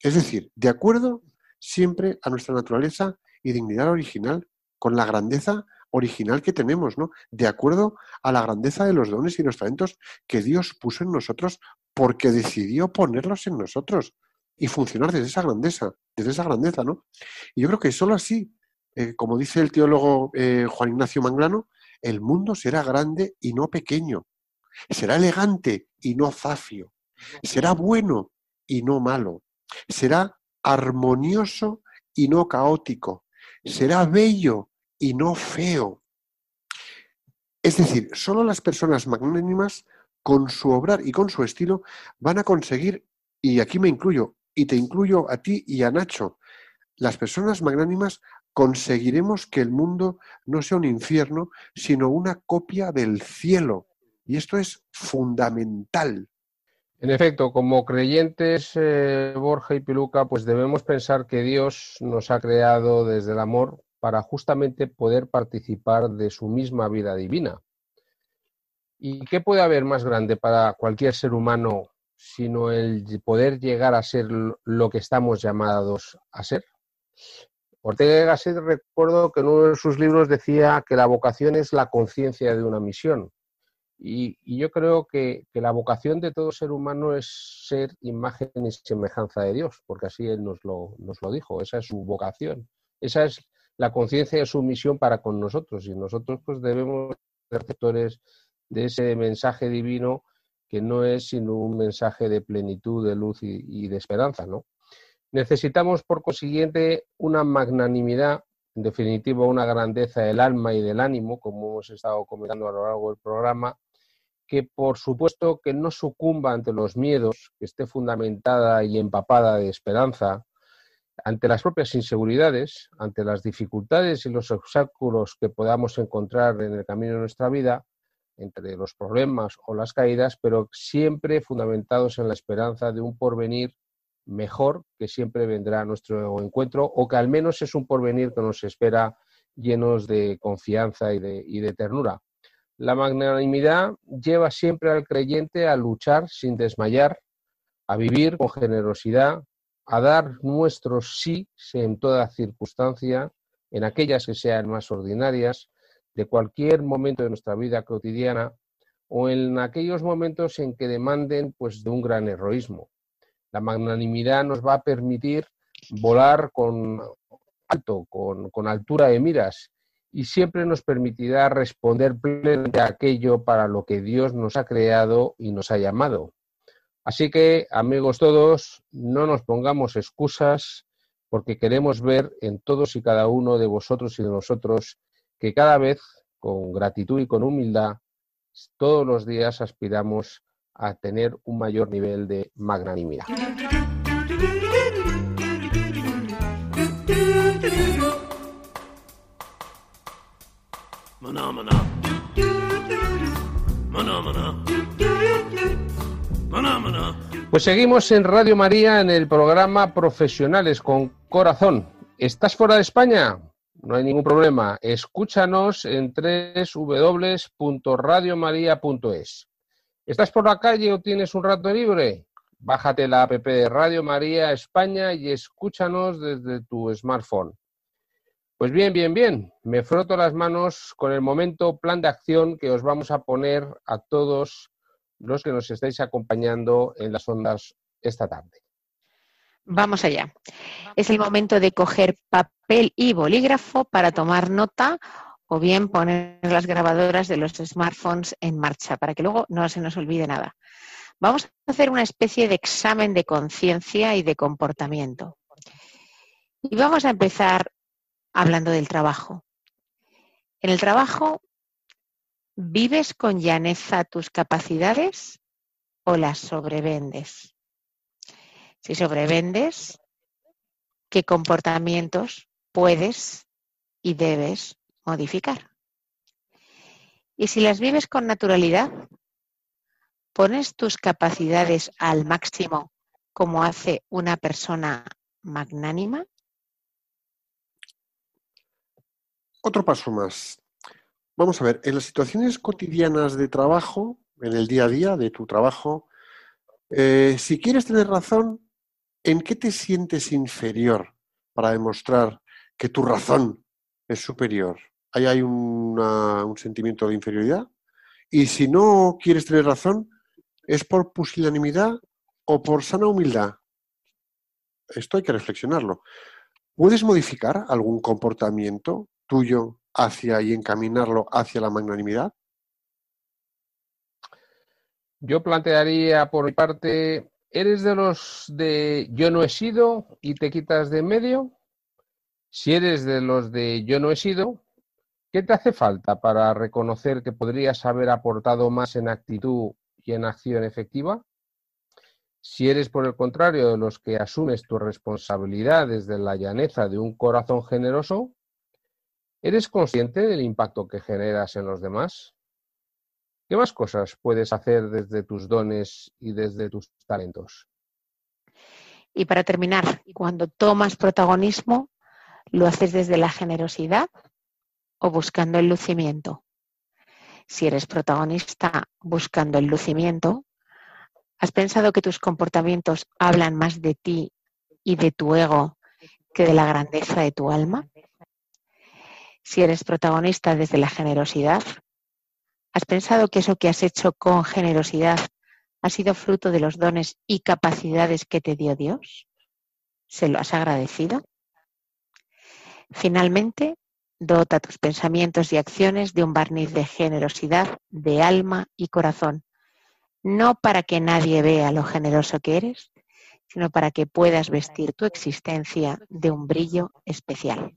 Es decir, de acuerdo siempre a nuestra naturaleza y dignidad original, con la grandeza original que tenemos, ¿no? De acuerdo a la grandeza de los dones y los talentos que Dios puso en nosotros porque decidió ponerlos en nosotros y funcionar desde esa grandeza, desde esa grandeza, ¿no? Y yo creo que solo así, eh, como dice el teólogo eh, Juan Ignacio Manglano, el mundo será grande y no pequeño, será elegante y no zafio, será bueno y no malo, será armonioso y no caótico, será bello y no feo. Es decir, solo las personas magnánimas, con su obrar y con su estilo, van a conseguir, y aquí me incluyo, y te incluyo a ti y a Nacho, las personas magnánimas conseguiremos que el mundo no sea un infierno, sino una copia del cielo. Y esto es fundamental. En efecto, como creyentes, eh, Borja y Piluca, pues debemos pensar que Dios nos ha creado desde el amor para justamente poder participar de su misma vida divina. ¿Y qué puede haber más grande para cualquier ser humano sino el poder llegar a ser lo que estamos llamados a ser. Ortega y Gasset recuerdo que en uno de sus libros decía que la vocación es la conciencia de una misión. Y, yo creo que, la vocación de todo ser humano es ser imagen y semejanza de Dios, porque así Él nos lo, nos lo dijo, esa es su vocación, esa es la conciencia de su misión para con nosotros y nosotros pues debemos ser receptores de ese mensaje divino que no es sino un mensaje de plenitud, de luz y, de esperanza, ¿no? Necesitamos, por consiguiente, una magnanimidad, en definitiva, una grandeza del alma y del ánimo, como hemos estado comentando a lo largo del programa, que por supuesto que no sucumba ante los miedos, que esté fundamentada y empapada de esperanza, ante las propias inseguridades, ante las dificultades y los obstáculos que podamos encontrar en el camino de nuestra vida, entre los problemas o las caídas, pero siempre fundamentados en la esperanza de un porvenir mejor que siempre vendrá a nuestro encuentro o que al menos es un porvenir que nos espera llenos de confianza y de, ternura. La magnanimidad lleva siempre al creyente a luchar sin desmayar, a vivir con generosidad, a dar nuestro sí en toda circunstancia, en aquellas que sean más ordinarias, de cualquier momento de nuestra vida cotidiana o en aquellos momentos en que demanden pues de un gran heroísmo. La magnanimidad nos va a permitir volar con alto, con, con altura de miras y siempre nos permitirá responder plenamente a aquello para lo que Dios nos ha creado y nos ha llamado. Así que, amigos todos, no nos pongamos excusas porque queremos ver en todos y cada uno de vosotros y de nosotros que cada vez, con gratitud y con humildad, todos los días aspiramos a tener un mayor nivel de magnanimidad. Pues seguimos en Radio María en el programa Profesionales con Corazón. ¿Estás fuera de España? No hay ningún problema. Escúchanos en www.radiomaria.es. ¿Estás por la calle o tienes un rato libre? Bájate la app de Radio María España y escúchanos desde tu smartphone. Pues bien, bien, bien. Me froto las manos con el momento plan de acción que os vamos a poner a todos los que nos estáis acompañando en las ondas esta tarde. Vamos allá. Es el momento de coger papel y bolígrafo para tomar nota o bien poner las grabadoras de los smartphones en marcha para que luego no se nos olvide nada. Vamos a hacer una especie de examen de conciencia y de comportamiento. Y vamos a empezar hablando del trabajo. En el trabajo, ¿vives con llaneza tus capacidades o las sobrevendes? Si sobrevendes, ¿qué comportamientos puedes y debes modificar? Y si las vives con naturalidad, ¿pones tus capacidades al máximo como hace una persona magnánima? Otro paso más. Vamos a ver, en las situaciones cotidianas de trabajo, en el día a día de tu trabajo, eh, si quieres tener razón, ¿en qué te sientes inferior para demostrar que tu razón es superior? ¿Ahí hay un sentimiento de inferioridad? Y si no quieres tener razón, ¿es por pusilanimidad o por sana humildad? Esto hay que reflexionarlo. ¿Puedes modificar algún comportamiento tuyo hacia y encaminarlo hacia la magnanimidad? Yo plantearía por mi parte ¿Eres de los de yo no he sido y te quitas de en medio? Si eres de los de yo no he sido, ¿qué te hace falta para reconocer que podrías haber aportado más en actitud y en acción efectiva? Si eres, por el contrario, de los que asumes tu responsabilidad desde la llaneza de un corazón generoso, ¿eres consciente del impacto que generas en los demás? ¿Qué más cosas puedes hacer desde tus dones y desde tus talentos? Y para terminar, cuando tomas protagonismo, ¿lo haces desde la generosidad o buscando el lucimiento? Si eres protagonista buscando el lucimiento, ¿has pensado que tus comportamientos hablan más de ti y de tu ego que de la grandeza de tu alma? Si eres protagonista desde la generosidad, ¿Has pensado que eso que has hecho con generosidad ha sido fruto de los dones y capacidades que te dio Dios? ¿Se lo has agradecido? Finalmente, dota tus pensamientos y acciones de un barniz de generosidad de alma y corazón, no para que nadie vea lo generoso que eres, sino para que puedas vestir tu existencia de un brillo especial.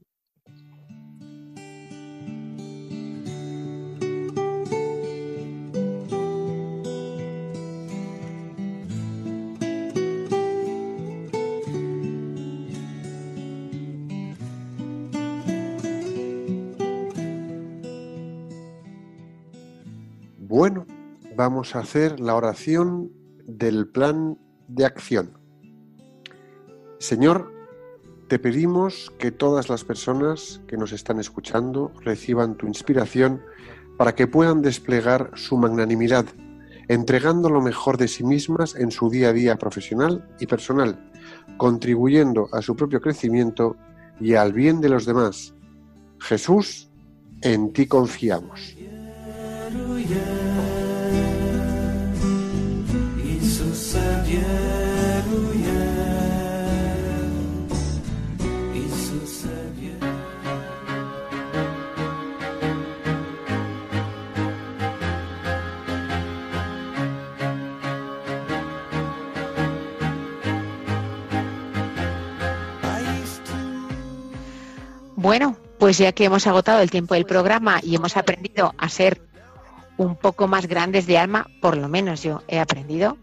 Bueno, vamos a hacer la oración del plan de acción. Señor, te pedimos que todas las personas que nos están escuchando reciban tu inspiración para que puedan desplegar su magnanimidad, entregando lo mejor de sí mismas en su día a día profesional y personal, contribuyendo a su propio crecimiento y al bien de los demás. Jesús, en ti confiamos. Bueno, pues ya que hemos agotado el tiempo del programa y hemos aprendido a ser un poco más grandes de alma, por lo menos yo he aprendido,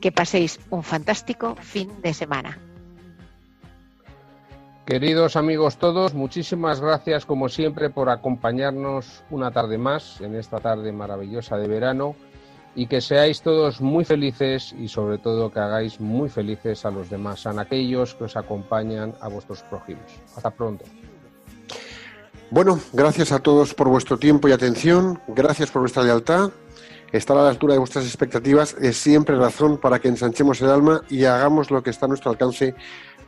que paséis un fantástico fin de semana. Queridos amigos todos, muchísimas gracias como siempre por acompañarnos una tarde más en esta tarde maravillosa de verano y que seáis todos muy felices y sobre todo que hagáis muy felices a los demás, a aquellos que os acompañan a vuestros prójimos. Hasta pronto. Bueno, gracias a todos por vuestro tiempo y atención, gracias por vuestra lealtad. Estar a la altura de vuestras expectativas es siempre razón para que ensanchemos el alma y hagamos lo que está a nuestro alcance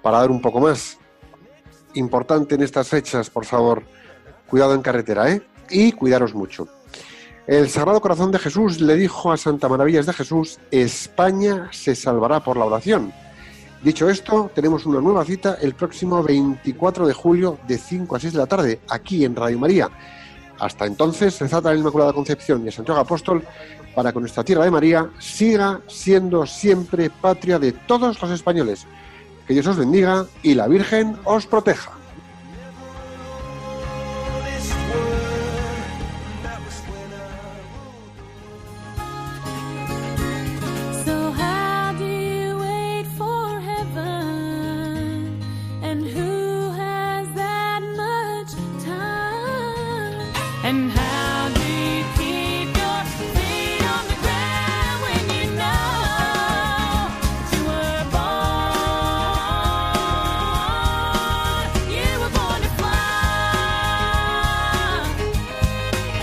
para dar un poco más. Importante en estas fechas, por favor, cuidado en carretera, ¿eh? Y cuidaros mucho. El Sagrado Corazón de Jesús le dijo a Santa Maravillas de Jesús, España se salvará por la oración. Dicho esto, tenemos una nueva cita el próximo 24 de julio de 5 a 6 de la tarde, aquí en Radio María. Hasta entonces, rezad a la Inmaculada Concepción y a Santiago Apóstol para que nuestra tierra de María siga siendo siempre patria de todos los españoles. Que Dios os bendiga y la Virgen os proteja.